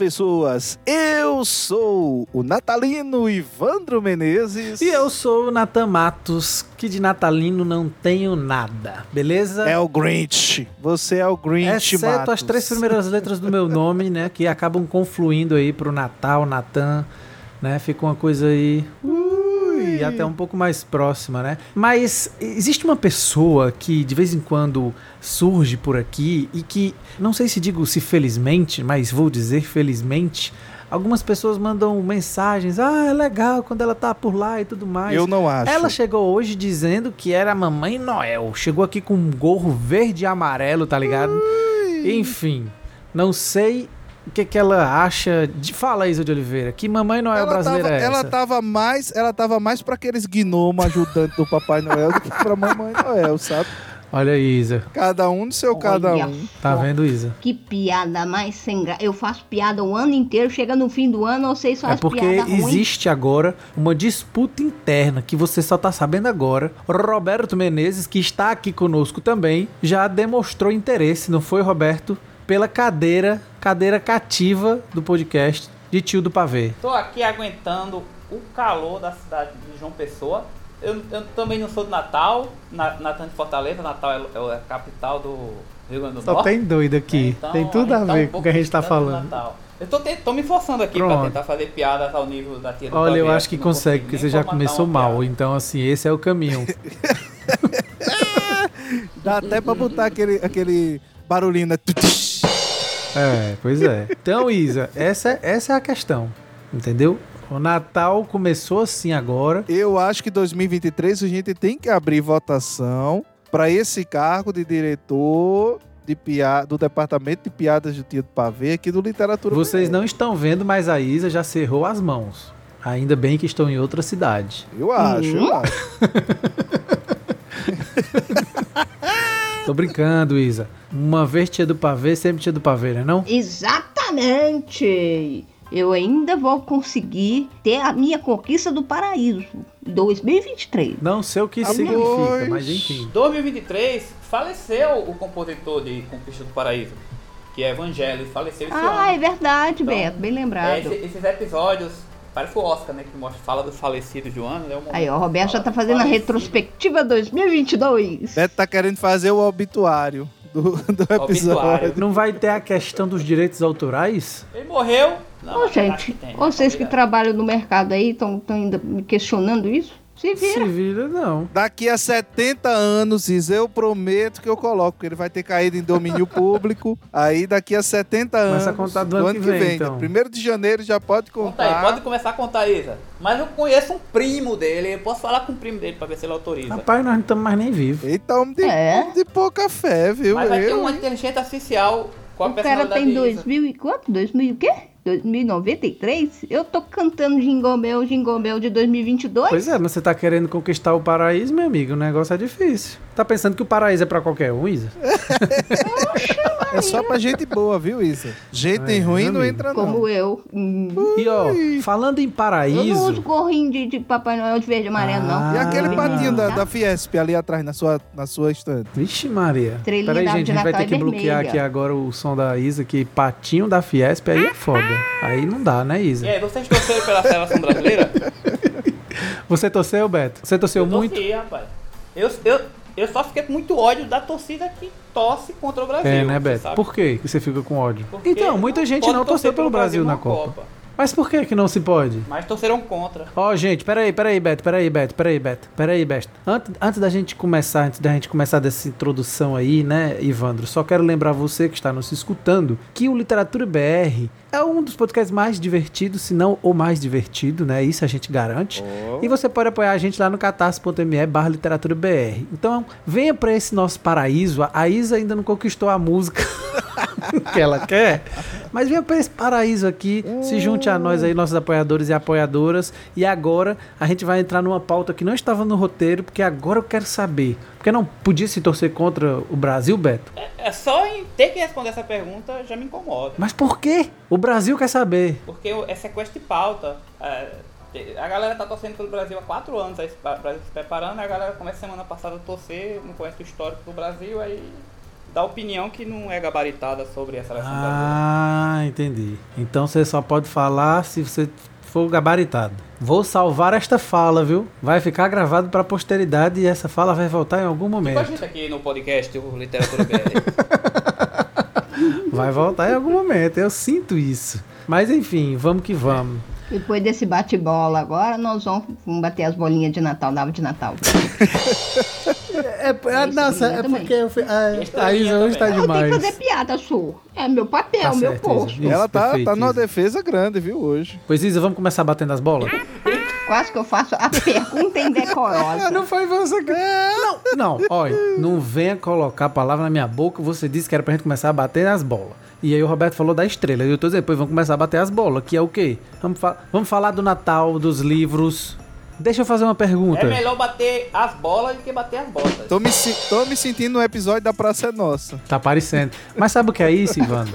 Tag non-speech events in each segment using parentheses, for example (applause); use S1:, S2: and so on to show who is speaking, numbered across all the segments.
S1: Pessoas. Eu sou o natalino Ivandro Menezes.
S2: E eu sou o Natan Matos, que de natalino não tenho nada, beleza?
S1: É o Grinch. Você é o Grinch,
S2: Exceto
S1: Matos.
S2: as três primeiras letras do meu nome, né, que acabam confluindo aí pro Natal, Natan, né? Fica uma coisa aí... Ui, até um pouco mais próxima, né? Mas existe uma pessoa que de vez em quando surge por aqui e que, não sei se digo se felizmente, mas vou dizer felizmente, algumas pessoas mandam mensagens, ah, é legal quando ela tá por lá e tudo mais.
S1: Eu não acho.
S2: Ela chegou hoje dizendo que era a Mamãe Noel. Chegou aqui com um gorro verde e amarelo, tá ligado?
S1: Ui.
S2: Enfim, não sei o que, que ela acha de. Fala, Isa de Oliveira, que Mamãe Noel
S1: Ela
S2: brasileira
S1: tava,
S2: é essa?
S1: ela tava mais, ela tava mais para aqueles gnomos ajudantes do Papai Noel do que pra Mamãe Noel, sabe?
S2: Olha aí, Isa.
S1: Cada um no seu cada
S3: Olha
S1: um.
S2: Tá vendo, Isa?
S3: Que piada mais sem graça. Eu faço piada o ano inteiro, chega no fim do ano, vocês
S2: É
S3: fazem
S2: porque
S3: piada ruim.
S2: existe agora uma disputa interna que você só tá sabendo agora. Roberto Menezes, que está aqui conosco também, já demonstrou interesse, não foi, Roberto? Pela cadeira, cadeira cativa do podcast de Tio do Pavê.
S4: Tô aqui aguentando o calor da cidade de João Pessoa. Eu, eu também não sou de Natal, na, Natan de Fortaleza, Natal é, é a capital do Rio Grande do
S2: Só
S4: Norte.
S2: tem doido aqui.
S4: Então,
S2: tem tudo a
S4: tá um
S2: ver com o que a gente tá
S4: do
S2: falando.
S4: Natal. Eu tô, te- tô me forçando aqui
S2: Pronto.
S4: pra tentar fazer piadas ao nível da tia do
S2: Olha, eu acho que
S4: não
S2: consegue, porque você já começou mal.
S4: piada.
S2: Então, assim, esse é o caminho. (laughs)
S1: Dá até pra botar aquele, aquele barulhinho, né? (laughs)
S2: É, pois é. Então, Isa, essa, essa é a questão. Entendeu? O Natal começou assim agora.
S1: Eu acho que 2023 a gente tem que abrir votação para esse cargo de diretor de pia do departamento de piadas do Tio do Pavê aqui do Literatura.
S2: Vocês não estão vendo, mas a Isa já cerrou as mãos. Ainda bem que estão em outra cidade.
S1: Eu acho, eu
S3: Hum?
S1: acho. (laughs)
S2: Tô brincando, Isa. Uma vez tia do pavê, sempre tia do pavê, né não?
S3: Exatamente! Eu ainda vou conseguir ter a minha conquista do paraíso. 2023.
S2: Não sei o que
S1: Ah,
S2: significa, mas enfim.
S4: 2023 faleceu o compositor de Conquista do Paraíso, que é Evangelho, faleceu esse
S3: Ah, é
S4: ano.
S3: verdade,
S4: Então,
S3: Beto. Bem
S4: É,
S3: lembrado.
S4: esse- esses episódios, parece o Oscar, né? Que mostra, fala do falecido de um ano, né? momento
S3: Aí, ó, o Roberto já tá fazendo a retrospectiva 2022.
S1: Beto tá querendo fazer o obituário do, do episódio.
S4: Obituário.
S2: Não vai ter a questão dos direitos autorais?
S4: Ele morreu. Não,
S3: Ô, gente,
S4: que tem,
S3: vocês que trabalham no mercado aí estão ainda me questionando isso? Se
S2: Se
S3: vira.
S2: vira, não.
S1: Daqui a 70 anos, Isa, eu prometo que eu coloco, porque ele vai ter caído em domínio (laughs) público. Aí daqui a 70 anos.
S2: Começa a contar do ano que vem, então.
S1: Primeiro de janeiro já pode
S4: Conta aí,
S1: contar.
S4: pode começar a contar, Isa. Mas eu conheço um primo dele, eu posso falar com o primo dele pra ver se ele autoriza.
S2: Rapaz, nós não estamos mais nem vivos.
S1: Eita, homem de,
S3: É.
S1: homem de pouca fé, viu?
S4: Mas vai ter
S1: Eu,
S4: uma
S1: hein?
S4: inteligência artificial com a
S3: O cara
S4: personalidade
S3: tem
S4: de Isa.
S3: 2000 e quanto? 2000 o quê? 2093? Eu tô cantando Jingle Bell, Jingle Bell de 2022?
S2: Pois é, mas você tá querendo conquistar o paraíso, meu amigo, o negócio é difícil. Tá pensando que o paraíso é pra qualquer um, Isa? (laughs)
S1: É só pra gente boa, viu, Isa? Gente
S2: É,
S1: ruim não entra, não.
S3: Como eu. Hum.
S2: E ó, falando em
S3: Eu não uso
S2: paraíso,
S3: gorrinho de, de Papai Noel de verde e amarelo,
S2: Ah.
S3: não.
S1: E aquele
S2: Ah.
S1: patinho da,
S3: Tá?
S1: da Fiesp ali atrás, na sua, na sua estante.
S2: Vixe Maria.
S3: Estrelinha
S2: Peraí,
S3: da
S2: gente, a gente vai ter
S3: é
S2: que bloquear
S3: vermelha.
S2: aqui agora o som da Isa, que patinho da Fiesp aí é foda. Aí não dá, né, Isa?
S4: Aí, vocês torceram pela seleção brasileira? (laughs)
S2: Você torceu, Beto? Você torceu
S4: eu
S2: muito?
S4: torci, rapaz. Eu, eu, eu só fiquei com muito ódio da torcida que torce contra o Brasil.
S2: É, né, Beto? Por que você fica com ódio?
S4: Porque
S2: Então, muita gente não torceu pelo Brasil na Copa. Mas por que que não se pode?
S4: Mas torceram contra.
S2: Ó, gente, peraí, peraí, Beto, peraí, Beto, peraí, Beto, peraí, Beto. Antes, antes da gente começar, antes da gente começar dessa introdução aí, né, Ivandro, só quero lembrar você que está nos escutando que o Literatura BR é um dos podcasts mais divertidos, se não o mais divertido, né? Isso a gente garante. E você pode apoiar a gente lá no catarse.me barra literatura BR. Então, venha para esse nosso paraíso. A Isa ainda não conquistou a música (laughs) que ela quer, Mas venha para esse paraíso aqui, se junte a nós aí, nossos apoiadores e apoiadoras. E agora a gente vai entrar numa pauta que não estava no roteiro, porque agora eu quero saber. Porque não podia se torcer contra o Brasil, Beto?
S4: É só em ter que responder essa pergunta já me incomoda.
S2: Mas por quê? O Brasil quer saber.
S4: Porque é sequestro de pauta. É, a galera tá torcendo pelo Brasil há quatro anos, aí o Brasil se preparando, a galera começa semana passada a torcer, não conhece o histórico do Brasil, aí dá opinião que não é gabaritada sobre a seleção brasileira.
S2: Ah, entendi. Então você só pode falar se você for gabaritado. Vou salvar esta fala, viu? Vai ficar gravado para a posteridade e essa fala vai voltar em algum
S4: Tipo a
S2: momento.
S4: gente aqui no podcast, o Literatura BR. (laughs)
S2: Vai voltar em algum momento, eu sinto isso. Mas enfim, vamos que vamos.
S3: Depois desse bate-bola agora, nós vamos, vamos bater as bolinhas de Natal, da árvore de Natal. (laughs)
S2: É, é, nossa, é
S3: também.
S2: porque eu, fui- a, a Isa hoje tá
S3: Eu tenho que
S2: demais.
S3: fazer piada, sou. É meu papel,
S2: Tá
S3: meu
S2: certo,
S3: posto.
S2: Isso,
S1: Ela tá,
S2: perfeito,
S1: tá numa
S2: Isa.
S1: defesa grande, viu, hoje.
S2: Pois Isa, vamos começar batendo as bolas?
S3: Quase que eu faço a pergunta indecorosa. (laughs)
S2: não foi você que... Não, não, olha, não venha colocar a palavra na minha boca, você disse que era pra gente começar a bater as bolas. E aí o Roberto falou da estrela, e eu tô dizendo, depois vamos começar a bater as bolas, que é o quê? Vamos, fa- vamos falar do Natal, dos livros. Deixa eu fazer uma pergunta.
S4: é melhor bater as bolas do que bater as botas.
S1: Tô me, se- tô me sentindo no episódio da Praça é Nossa.
S2: Tá aparecendo. Mas sabe o que é isso, Ivano?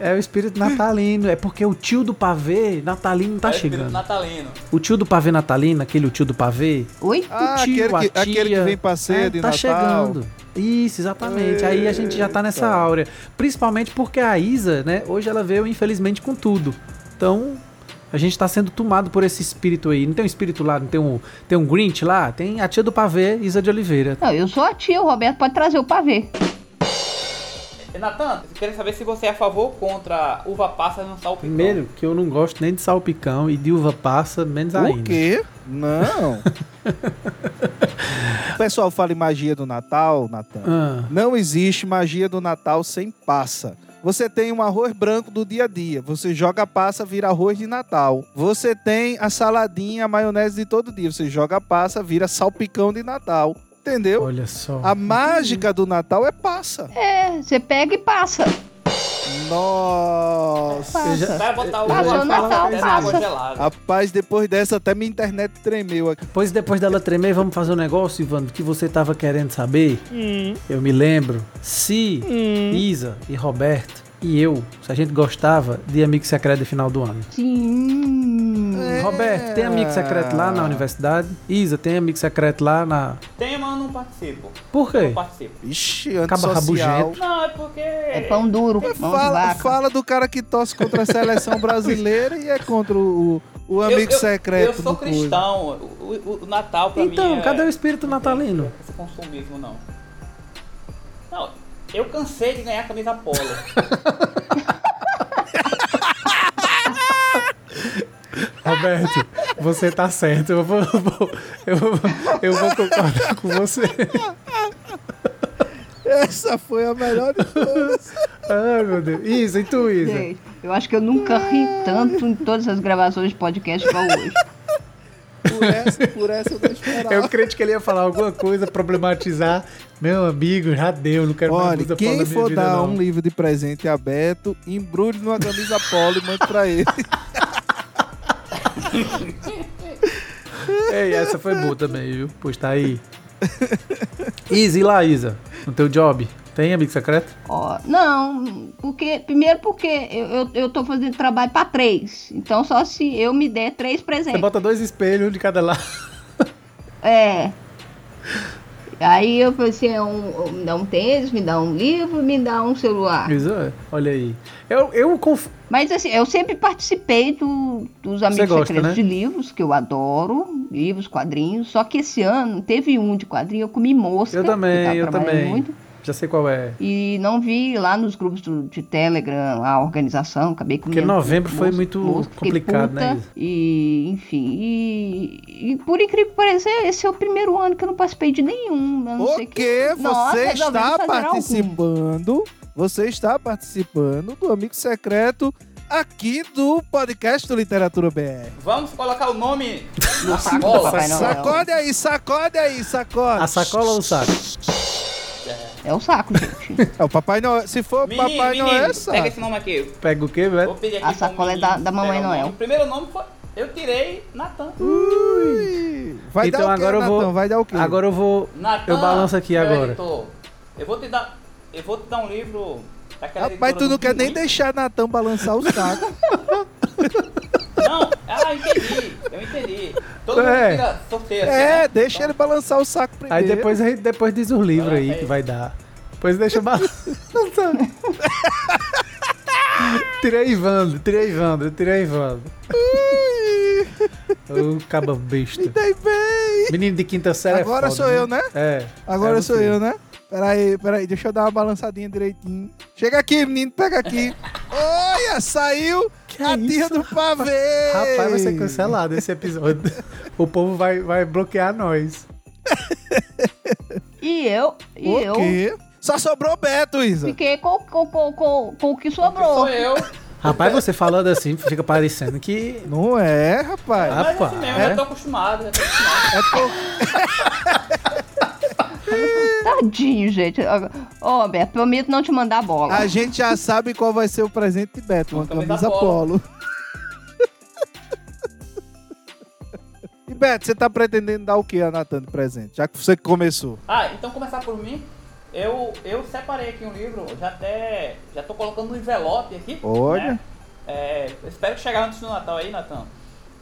S2: É o espírito natalino. É porque o tio do pavê natalino tá
S4: É o espírito
S2: chegando.
S4: natalino.
S2: O tio do pavê natalino, aquele o tio do pavê,
S3: Oi?
S1: Ah,
S2: o tio,
S1: aquele,
S2: a
S1: que,
S2: tia,
S1: aquele que vem pra ceia
S2: é,
S1: de
S2: tá
S1: Natal.
S2: chegando. Isso, exatamente. Aí a gente já tá nessa
S1: Eita.
S2: áurea. Principalmente porque a Isa, né, hoje ela veio infelizmente com tudo. Então, a gente tá sendo tomado por esse espírito aí. Não tem um espírito lá, não tem um, tem um Grinch lá? Tem a tia do pavê, Isa de Oliveira.
S3: Não, eu sou a tia, o Roberto pode trazer o pavê.
S4: E, Natan, eu queria saber se você é a favor ou contra uva passa no salpicão.
S2: Primeiro, que eu não gosto nem de salpicão e de uva passa, menos ainda.
S1: O quê? Não. (laughs) o pessoal fala em magia do Natal, Natan.
S2: Ah,
S1: Não existe magia do Natal sem passa. Você tem um arroz branco do dia a dia. Você joga passa, vira arroz de Natal. Você tem a saladinha, a maionese de todo dia. Você joga passa, vira salpicão de Natal. Entendeu?
S2: olha só.
S1: A mágica do Natal é passa.
S3: É, você pega e passa.
S1: Nossa.
S2: Eu já-
S4: O cara botar o
S3: Passou Natal,
S4: gelada.
S1: Rapaz, depois dessa até minha internet tremeu aqui.
S2: Pois depois dela tremer, vamos fazer um negócio, Ivano, que você tava querendo saber. Eu me lembro se Isa e Roberto e eu, se a gente gostava de Amigo Secreto de final do ano.
S3: Sim.
S1: É.
S2: Roberto, tem amigo secreto lá na universidade? Isa, tem amigo secreto lá na.
S4: Tem, mas eu não participo.
S2: Por quê?
S4: Não participo.
S1: Ixi,
S2: Acaba rabugento.
S4: Não, é porque...
S3: É pão duro, mão de
S1: Fala,
S3: vaca.
S1: fala do cara que torce contra a seleção brasileira e é contra o, o amigo
S4: eu, eu,
S1: secreto.
S4: Eu sou
S1: do
S4: cristão. O, o- o Natal pra mim
S2: Então,
S4: é-
S2: cadê o espírito
S4: não tem
S2: natalino?
S4: Esse consumismo, não. Não, eu cansei de ganhar camisa polo. (laughs)
S2: Roberto, você tá certo. Eu vou, eu vou, eu vou, eu vou concordar com você.
S1: Essa foi a melhor de todas.
S2: Ai, meu Deus. Isa, e tu, Isa?
S3: Gente, Eu acho que eu nunca ri tanto em todas as gravações de podcast igual hoje.
S1: Por essa, por essa eu não esperava.
S2: Eu creio que ele ia falar alguma coisa, problematizar. Meu amigo, já deu, não quero mais
S1: Olha,
S2: muita
S1: quem for
S2: vida,
S1: dar
S2: não.
S1: um livro de presente aberto, embrulhe numa camisa polo e mande pra ele. (laughs)
S2: Ei, essa foi boa também, viu? Pois tá aí. E lá, Isa? No teu job? Tem amigo secreto?
S3: Ó, não, porque. Primeiro porque eu, eu, eu tô fazendo trabalho pra três. Então só se eu me der três
S2: Você
S3: presentes.
S2: bota dois espelhos, um de cada lado. (laughs)
S3: É. Aí eu falei assim, um, me dá um tênis, me dá um livro, me dá um celular.
S2: Isa, é. olha aí. Eu, eu conf...
S3: Mas assim, eu sempre participei do- dos Amigos
S2: gosta,
S3: Secretos
S2: né?
S3: de livros, que eu adoro, livros, quadrinhos. Só que esse ano teve um de quadrinho, eu comi mosca.
S2: Eu também, eu também.
S3: Muito,
S2: Já sei qual é.
S3: e não vi lá nos grupos do- de Telegram a organização, acabei comendo.
S2: Porque novembro foi muito
S3: fiquei
S2: complicado, né,
S3: puta,
S2: Isa?
S3: E, enfim, e, e por incrível que pareça, esse é o primeiro ano que eu não participei de nenhum. não ser que
S1: você está
S3: fazer algum.
S1: participando. Você está participando do Amigo Secreto aqui do podcast do Literatura BR.
S4: Vamos colocar o nome (laughs) na sacola.
S1: Sacode aí, sacode aí, sacode.
S2: A sacola ou o saco?
S3: É o saco, gente. (laughs)
S1: É o Papai Noel. Se for
S4: Menino,
S1: Papai
S4: menino,
S1: Noel, é
S4: pega esse nome aqui.
S2: Pega o quê,
S4: Vou
S2: velho?
S4: pedir aqui
S3: A sacola é da- da Mamãe. Noel.
S4: O primeiro nome foi... Eu tirei Natan.
S1: Ui. Vai
S2: Então
S1: dar o quê,
S2: agora eu vou-?
S1: Vai dar o quê?
S2: Agora eu vou.
S4: Natan,
S2: Eu balanço aqui agora.
S4: editor, eu vou te dar... Eu vou te dar um livro...
S1: Rapaz,
S4: editora
S1: tu não quer nem deixar Natan balançar o saco.
S4: Não, ah, entendi. Eu entendi. Todo
S2: É.
S4: mundo tira assim,
S1: é,
S4: né?
S1: deixa ele balançar o saco primeiro.
S2: Aí depois, a gente- depois diz os livros aí que
S4: aí.
S2: vai dar. Depois deixa balançar. (laughs) tirei Ivandro, tirei Ivandro, tirei Ivandro. Ô, caba besta.
S1: Me dei bem.
S2: Menino de quinta série
S1: Agora
S2: é foda,
S1: sou eu, né?
S2: É.
S1: Agora
S2: é
S1: sou eu, né? Peraí, peraí, deixa eu dar uma balançadinha direitinho. Chega aqui, menino, pega aqui. (laughs) Olha, saiu
S2: Que
S1: a tia do pavê.
S2: Rapaz, vai ser cancelado esse episódio. (laughs) o povo vai, vai bloquear nós.
S3: E eu, e
S1: O
S3: eu
S1: quê? Só sobrou Beto, Isa.
S3: fiquei com, com, com, com, com o que
S4: Sou
S3: sobrou.
S4: eu.
S2: Rapaz, você falando assim, fica parecendo que.
S1: Não é, rapaz.
S2: Ah,
S4: Mas
S2: Rapaz,
S4: assim mesmo,
S2: é?
S4: eu tô acostumado, já tô acostumado.
S1: É por... (laughs) (laughs)
S3: Tadinho, gente. Ô, Beto, prometo não te mandar bola.
S1: A gente já sabe qual vai ser o presente de Beto, uma
S4: camisa
S1: polo. e Beto, você tá pretendendo dar o que a Natan de presente? Já que você que começou.
S4: Ah, então começar por mim. Eu, eu separei aqui um livro, já até. Já tô colocando no envelope aqui.
S1: Olha.
S4: né? É, espero que chegar antes do Natal aí, Natan.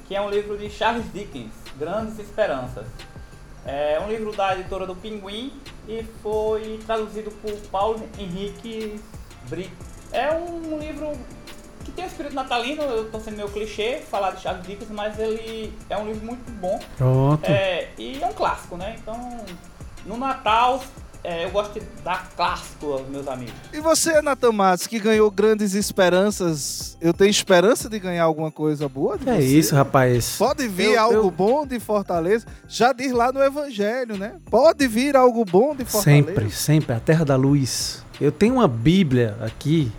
S4: Que é um livro de Charles Dickens, Grandes Esperanças. É um livro da editora do Pinguim e foi traduzido por Paulo Henrique Brito. É um livro que tem um espírito natalino, eu tô sendo meio clichê falar de Charles Dickens, mas ele é um livro muito bom.
S2: Pronto.
S4: É, e é um clássico, né? Então, no Natal, é, eu gosto de dar clássico aos meus amigos.
S1: E você, Natan Matos, que ganhou grandes esperanças, eu tenho esperança de ganhar alguma coisa boa? de
S2: É
S1: você?
S2: isso, rapaz.
S1: Pode vir
S2: Eu-
S1: algo
S2: eu-
S1: bom de Fortaleza. Já diz lá no Evangelho, né? Pode vir algo bom de Fortaleza.
S2: Sempre, sempre. A terra da luz. Eu tenho uma Bíblia aqui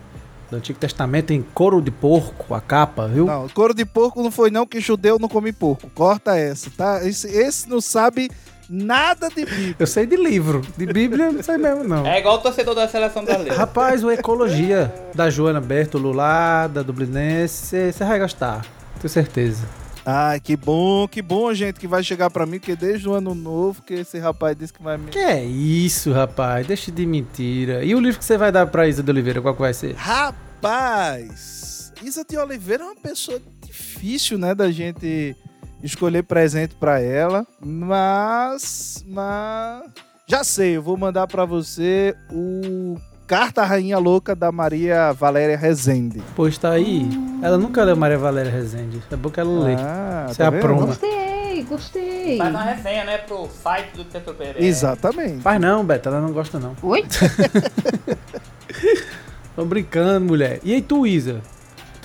S2: do Antigo Testamento em couro de porco, a capa, viu?
S1: Não, couro de porco não foi não, que judeu não come porco. Corta essa, tá? Esse, esse não sabe nada de Bíblia.
S2: Eu sei de livro. De Bíblia, não sei mesmo, não.
S4: É igual o torcedor da seleção brasileira.
S2: Rapaz, o Ecologia da Joana Bertolo lá, da Dublinense, você vai gostar. Tenho certeza.
S1: Ai, que bom, que bom, gente, que vai chegar pra mim, que desde o ano novo que esse rapaz disse que vai me...
S2: Que é isso, rapaz? Deixa de mentira. E o livro que você vai dar pra Isa de Oliveira, qual que vai ser?
S1: Rapaz, Isa de Oliveira é uma pessoa difícil, né, da gente escolher presente pra ela, mas, mas já sei, eu vou mandar pra você o Carta Rainha Louca da Maria Valéria Rezende.
S2: Pois tá aí. Ela nunca leu Maria Valéria Rezende. É bom que ela lê.
S1: Ah,
S2: Você é a
S1: vendo?
S2: proma.
S3: Gostei, gostei.
S4: Faz uma resenha, né, pro site do Teto Pereira.
S1: Exatamente.
S2: Faz não, Beto, ela não gosta não.
S3: Oi? (laughs)
S2: Tô brincando, mulher. E aí tu, Isa?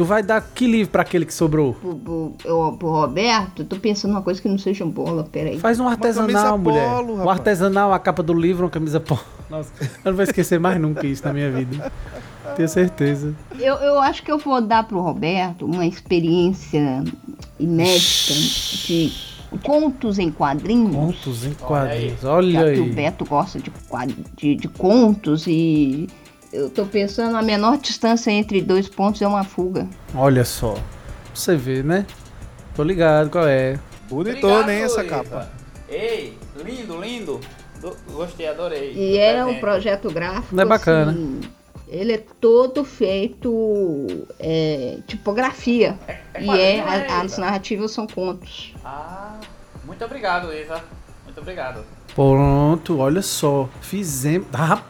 S2: Tu vai dar que livro pra aquele que sobrou?
S3: Pro, pro, eu- pro Roberto, tô pensando numa coisa que não seja bola, peraí.
S2: Faz um artesanal, mulher.
S1: polo,
S2: um artesanal, a capa do livro, uma camisa polo. Nossa, eu não vou esquecer mais nunca isso na minha vida. Tenho certeza.
S3: Eu, eu acho que eu vou dar pro Roberto uma experiência inédita de contos em quadrinhos.
S2: Contos em
S4: Olha
S2: quadrinhos.
S3: Já
S2: Olha
S3: que o
S2: aí.
S3: Beto gosta de, de, de contos e eu tô pensando a menor distância entre dois pontos é uma fuga.
S2: Olha só. Pra Você vê, né? Tô ligado qual é.
S1: Bonitona, hein, essa capa.
S4: Ei, lindo, lindo. Do- Gostei, adorei.
S3: E é um projeto gráfico.
S2: Não é bacana.
S3: assim, ele é todo feito é, tipografia.
S4: É
S3: e
S4: quadrinho,
S3: é,
S4: né,
S3: a- as narrativas são contos.
S4: Ah, muito obrigado, Isa. Muito obrigado.
S2: Pronto, olha só. Fizemos. Rapaz,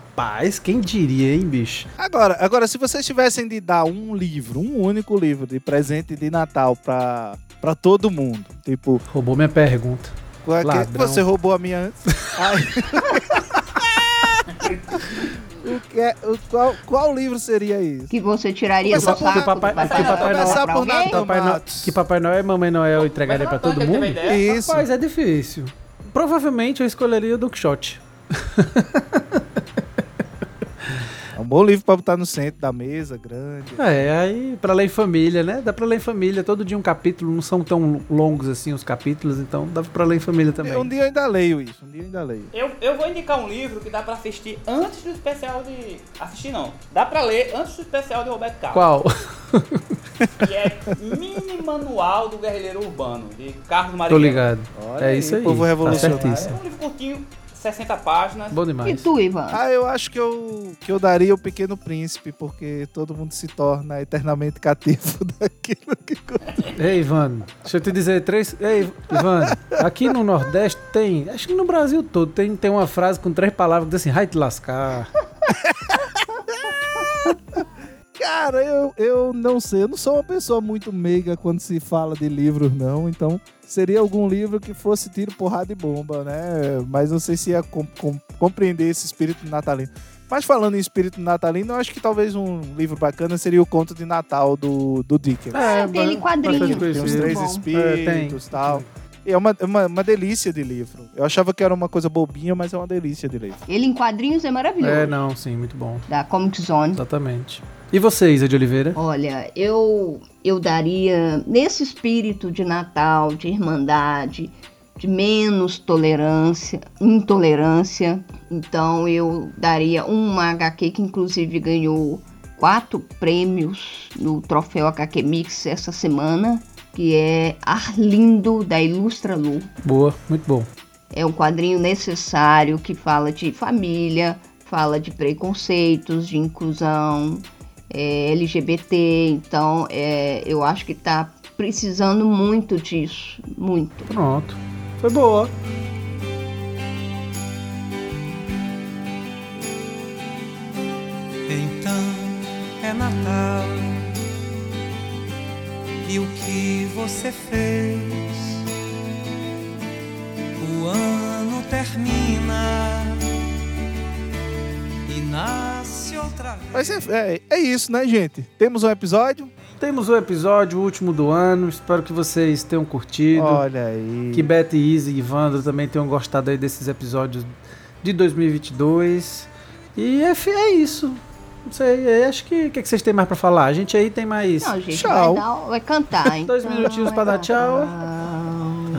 S2: quem diria, hein, bicho?
S1: Agora, agora, se vocês tivessem de dar um livro, um único livro de presente de Natal pra, pra todo mundo, tipo,
S2: Roubou minha pergunta.
S1: qual é que- você roubou a minha antes? (laughs) O que é, o, qual, qual livro seria isso?
S3: Que você tiraria do saco
S2: que papai- que papai
S1: Noel- por
S2: Papai Noel, que Papai Noel e Mamãe Noel entregaria
S4: não,
S2: todo mundo?
S1: Isso.
S2: Rapaz, é difícil. Provavelmente eu escolheria o Duke Shot. (laughs)
S1: É um bom livro pra botar no centro da mesa, grande.
S2: É, aí pra ler em família, né? Dá pra ler em família, todo dia um capítulo, não são tão longos assim os capítulos, então dá pra ler em família também.
S1: Um dia eu ainda leio isso, um dia eu ainda leio.
S4: Eu, eu vou indicar um livro que dá pra assistir antes do especial de. Assistir não. Dá pra ler antes do especial de Roberto Carlos.
S2: Qual? (laughs)
S4: Que é Mini Manual do Guerrilheiro Urbano, de Carlos
S2: Tô
S4: Marighella.
S2: ligado.
S1: Olha
S2: é
S1: aí,
S2: isso aí.
S1: povo
S2: Tá
S1: revolucionário.
S4: É
S2: certíssimo.
S4: um livro curtinho, 60 páginas.
S2: Bom
S3: E
S2: demais.
S3: tu, Ivan?
S1: Ah, eu acho que eu, que eu daria o Pequeno Príncipe, porque todo mundo se torna eternamente cativo (laughs) daquilo que...
S2: Ei, Ivan, deixa eu te dizer três. Ei, Ivan, aqui no Nordeste tem, acho que no Brasil todo, tem, tem uma frase com três palavras que diz assim, vai te lascar. (laughs)
S1: Cara, eu, eu não sei, eu não sou uma pessoa muito meiga quando se fala de livros, não, então seria algum livro que fosse tiro, porrada e bomba, né? Mas não sei se ia com- com- compreender esse espírito natalino. Mas falando em espírito natalino, eu acho que talvez um livro bacana seria o Conto de Natal do, do Dickens.
S3: É, dele
S2: ba-
S3: quadrinho.
S1: Tem os
S2: conhecido.
S1: três espíritos
S2: É,
S1: e tal. É uma, é uma, uma delícia de livro. Eu achava que era uma coisa bobinha, mas é uma delícia de livro.
S3: Ele em quadrinhos é maravilhoso.
S2: É, não, sim, muito bom.
S3: Da Comic Zone.
S2: Exatamente. E você, Isa de Oliveira?
S3: Olha, eu eu daria nesse espírito de Natal, de irmandade, de menos tolerância, intolerância. Então eu daria uma HQ que inclusive ganhou quatro prêmios no troféu HQ Mix essa semana, que é Arlindo da Ilustra Lu.
S2: Boa, muito bom.
S3: É um quadrinho necessário que fala de família, fala de preconceitos, de inclusão, é, LGBT. Então, é, eu acho que tá precisando muito disso. Muito.
S2: Pronto. Foi boa.
S5: Você fez? O ano termina e nasce outra vez.
S1: Mas é, é, é isso, né, gente? Temos um episódio.
S2: Temos o episódio o último do ano. Espero que vocês tenham curtido.
S1: Olha aí.
S2: Que Beth, Easy e Ivandro também tenham gostado aí desses episódios de 2022. E é, é isso. Não sei, acho que o que, que vocês têm mais pra falar? A gente aí tem mais.
S3: Não, gente,
S1: Tchau.
S3: vai, dar, vai cantar, hein? (laughs)
S2: Dois minutinhos pra dar tchau.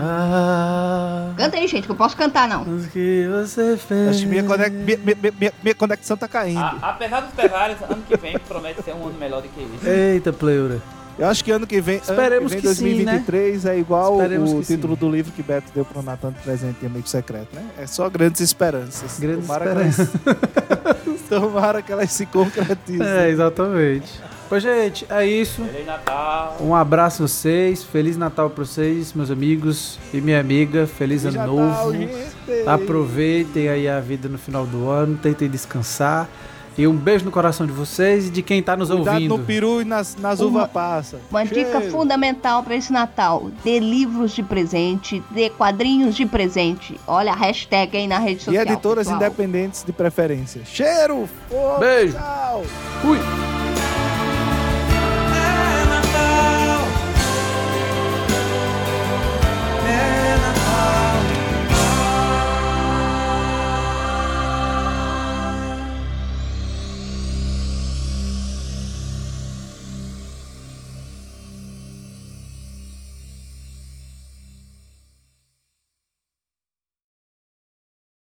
S2: Ah,
S3: Canta aí, gente, que eu posso cantar, não.
S2: o que você fez?
S1: Acho que minha, conex- minha- minha- minha- minha conexão tá caindo.
S4: A- apesar dos pesares, ano que vem promete ser um ano melhor do que esse.
S2: Eita, pleura.
S1: Eu acho que ano que vem,
S2: Esperemos
S1: ano que, vem,
S2: que sim, né?
S1: 2023 é igual
S2: Esperemos
S1: o título
S2: sim.
S1: do livro que Beto deu pro Natan de presente em Amigo Secreto, né? É só grandes esperanças.
S2: Grandes
S1: Tomara Que elas, (laughs) tomara que elas se concretizem.
S2: É, exatamente. Pois, gente, é isso.
S4: Feliz Natal.
S2: Um abraço a vocês. Feliz Natal pra vocês, meus amigos e minha amiga. Feliz
S1: Feliz
S2: ano
S1: Natal,
S2: novo.
S1: gente.
S2: Aproveitem aí a vida no final do ano, tentem descansar. E um beijo no coração de vocês e de quem tá nos
S1: Cuidado
S2: ouvindo.
S1: no peru e nas, nas uvas passa.
S3: Uma dica fundamental para esse Natal: dê livros de presente, dê quadrinhos de presente. Olha a hashtag aí na rede
S1: E
S3: social.
S1: editoras
S3: pessoal.
S1: independentes de preferência. Cheiro! Fogo,
S2: Beijo.
S1: Tchau!
S2: Fui!